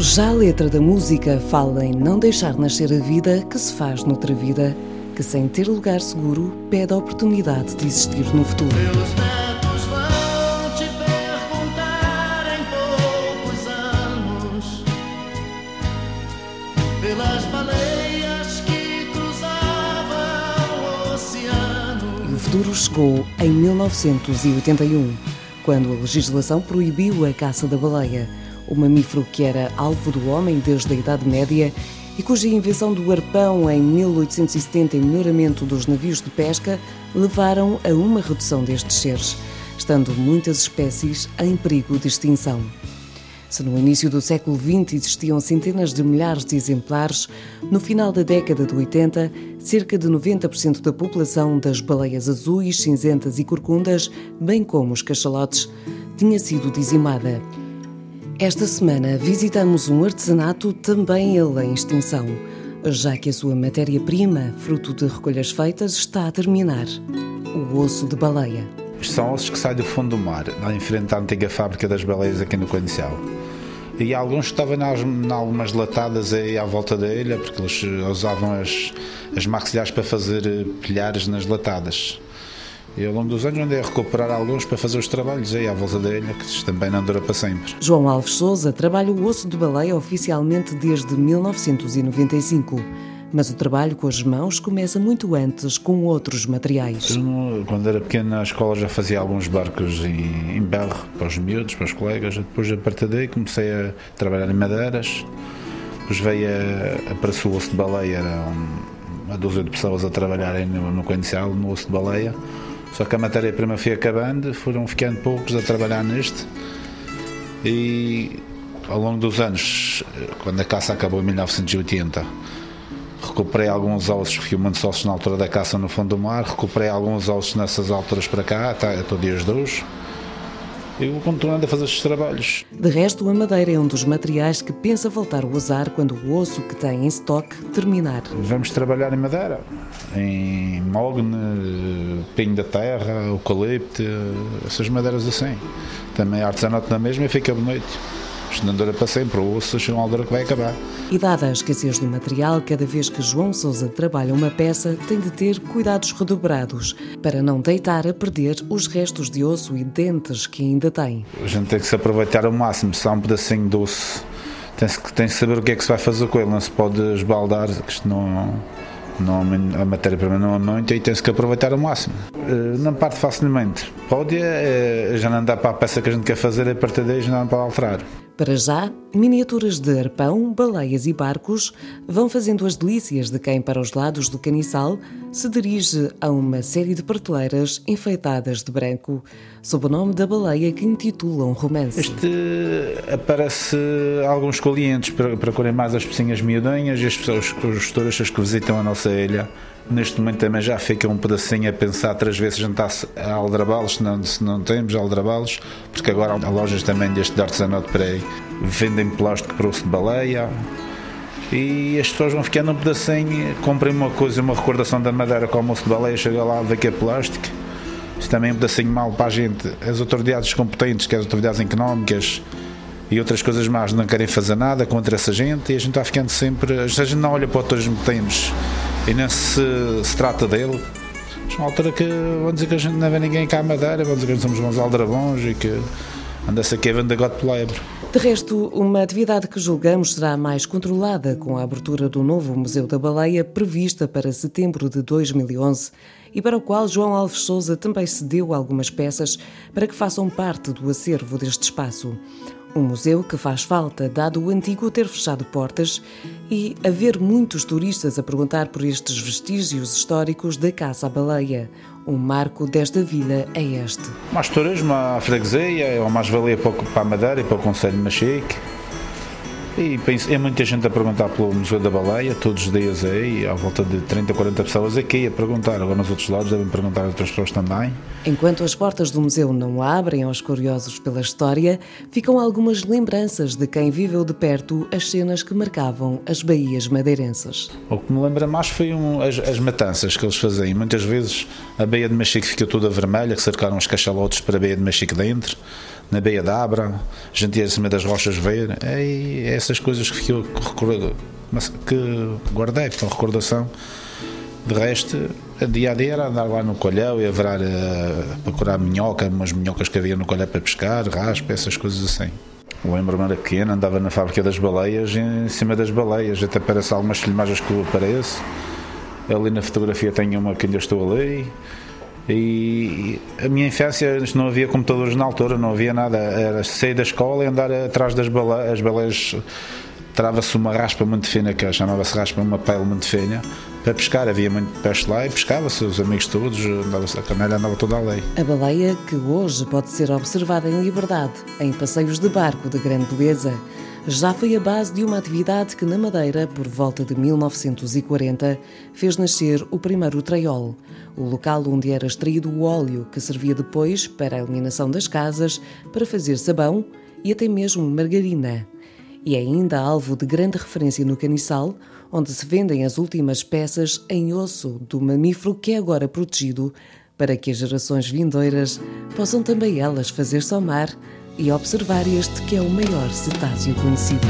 Já a letra da música fala em não deixar nascer a vida que se faz noutra vida, que sem ter lugar seguro pede a oportunidade de existir no futuro. E o futuro chegou em 1981, quando a legislação proibiu a caça da baleia, o mamífero que era alvo do homem desde a Idade Média e cuja invenção do arpão em 1870 e melhoramento dos navios de pesca levaram a uma redução destes seres, estando muitas espécies em perigo de extinção. Se no início do século XX existiam centenas de milhares de exemplares, no final da década de 80, cerca de 90% da população das baleias azuis, cinzentas e corcundas, bem como os cachalotes, tinha sido dizimada. Esta semana visitamos um artesanato também ele em extinção, já que a sua matéria-prima, fruto de recolhas feitas, está a terminar: o osso de baleia. São ossos que saem do fundo do mar, lá em frente à antiga fábrica das baleias aqui no Coincial. E alguns estavam em algumas latadas aí à volta da ilha, porque eles usavam as, as maxilares para fazer eh, pilhares nas latadas. E ao longo dos anos andei a recuperar alguns para fazer os trabalhos aí à volta da ilha, que também não dura para sempre. João Alves Souza trabalha o osso de baleia oficialmente desde 1995. Mas o trabalho com as mãos começa muito antes com outros materiais. Eu, quando era pequeno na escola já fazia alguns barcos em, em berro para os miúdos, para os colegas. Depois a partir daí comecei a trabalhar em madeiras. Depois veio a, a para o osso de baleia, era um- uma dúzia de pessoas a trabalharem no, no Coincial, no osso de baleia. Só que a matéria-prima foi acabando, foram ficando poucos a trabalhar neste. E ao longo dos anos, quando a caça acabou em 1980, recuperei alguns ossos, porque muitos ossos na altura da caça no fundo do mar, recuperei alguns ossos nessas alturas para cá, até, até dias de hoje. E vou continuando a fazer estes trabalhos. De resto, a madeira é um dos materiais que pensa voltar a usar quando o osso que tem em estoque terminar. Vamos trabalhar em madeira, em mogne, pinho da terra, eucalipto, essas madeiras assim. Também artesanato na mesma e fica bonito. Isto não dura para sempre, o osso chega uma altura que vai acabar. E dada a escassez do material, cada vez que João Sousa trabalha uma peça, tem de ter cuidados redobrados para não deitar a perder os restos de osso e dentes que ainda tem. A gente tem que se aproveitar ao máximo, se há um pedacinho doce, tem-se que, tem que saber o que é que se vai fazer com ele, não se pode esbaldar, que isto não, não a matéria-prima não é muito e tem-se que aproveitar ao máximo. Eh, Não parte facilmente. Pode é, já não dá para a peça que a gente quer fazer, a partir daí já não dá para alterar. Para já, miniaturas de arpão, baleias e barcos vão fazendo as delícias de quem, para os lados do caniçal, se dirige a uma série de prateleiras enfeitadas de branco, sob o nome da baleia que intitula um romance. Este aparece alguns clientes para procurem mais as pecinhas miudinhas e as pessoas, os turistas que visitam a nossa ilha. Neste momento também já fica um pedacinho a pensar três vezes se a aldrabalos, se não, se não temos aldrabalos, porque agora há lojas também deste de artesanato para aí, vendem plástico para osso de baleia. E as pessoas vão ficando um pedacinho, comprem uma coisa, uma recordação da madeira com o osso de baleia, chega lá, vê que é plástico. Isso também é um pedacinho mal para a gente. As autoridades competentes, que as autoridades económicas e outras coisas mais, não querem fazer nada contra essa gente e a gente está ficando sempre. A gente não olha para o turismo que temos e não se, se trata dele. Mas uma altura que vão dizer que a gente não vê ninguém cá à Madeira, vão dizer que somos uns aldrabões e que anda-se aqui a vender gato por lebre. De resto, uma atividade que julgamos será mais controlada com a abertura do novo Museu da Baleia, prevista para setembro de 2011, e para o qual João Alves Souza também cedeu algumas peças para que façam parte do acervo deste espaço. Um museu que faz falta, dado o antigo ter fechado portas e haver muitos turistas a perguntar por estes vestígios históricos da caça à baleia. Um marco desta vila é este. Mais turismo à freguesia, é uma mais-valia para a Madeira e para o Conselho de Machique. E penso- é muita gente a perguntar pelo Museu da Baleia, todos os dias aí, à volta de 30, 40 pessoas aqui a perguntar. Agora nos outros lados devem perguntar a outras pessoas também. Enquanto as portas do museu não abrem aos curiosos pela história, ficam algumas lembranças de quem viveu de perto as cenas que marcavam as baías madeirenses. O que me lembra mais foi um- as, as matanças que eles faziam. Muitas vezes a Baía de Machique fica toda vermelha, que cercaram os cachalotes para a Baía de Machique dentro. na Beia da Abra, a gente ia acima das rochas ver, é, é essas coisas que, eu, que guardei com recordação. De resto, a dia a dia era andar lá no colhão e a virar, uh, procurar minhoca, umas minhocas que havia no colhão para pescar, raspa, essas coisas assim. Lembro-me era pequeno, andava na fábrica das baleias, em cima das baleias, até parece algumas filmagens que eu apareço. Ali na fotografia tenho uma que ainda estou ali. E a minha infância não havia computadores na altura, não havia nada. Era sair da escola e andar atrás das baleias. As baleias trava-se uma raspa muito fina, que chamava-se raspa, uma pele muito fina, para pescar. Havia muito peixe lá e pescava-se, os amigos todos, andava a canalha andava toda a lei. A baleia, que hoje pode ser observada em liberdade, em passeios de barco de grande beleza, já foi a base de uma atividade que na Madeira, por volta de 1940, fez nascer o primeiro traiol, o local onde era extraído o óleo que servia depois para a iluminação das casas, para fazer sabão e até mesmo margarina. E é ainda alvo de grande referência no caniçal, onde se vendem as últimas peças em osso do mamífero que é agora protegido, para que as gerações vindouras possam também elas fazer-se ao mar e observar este que é o maior cetáceo conhecido.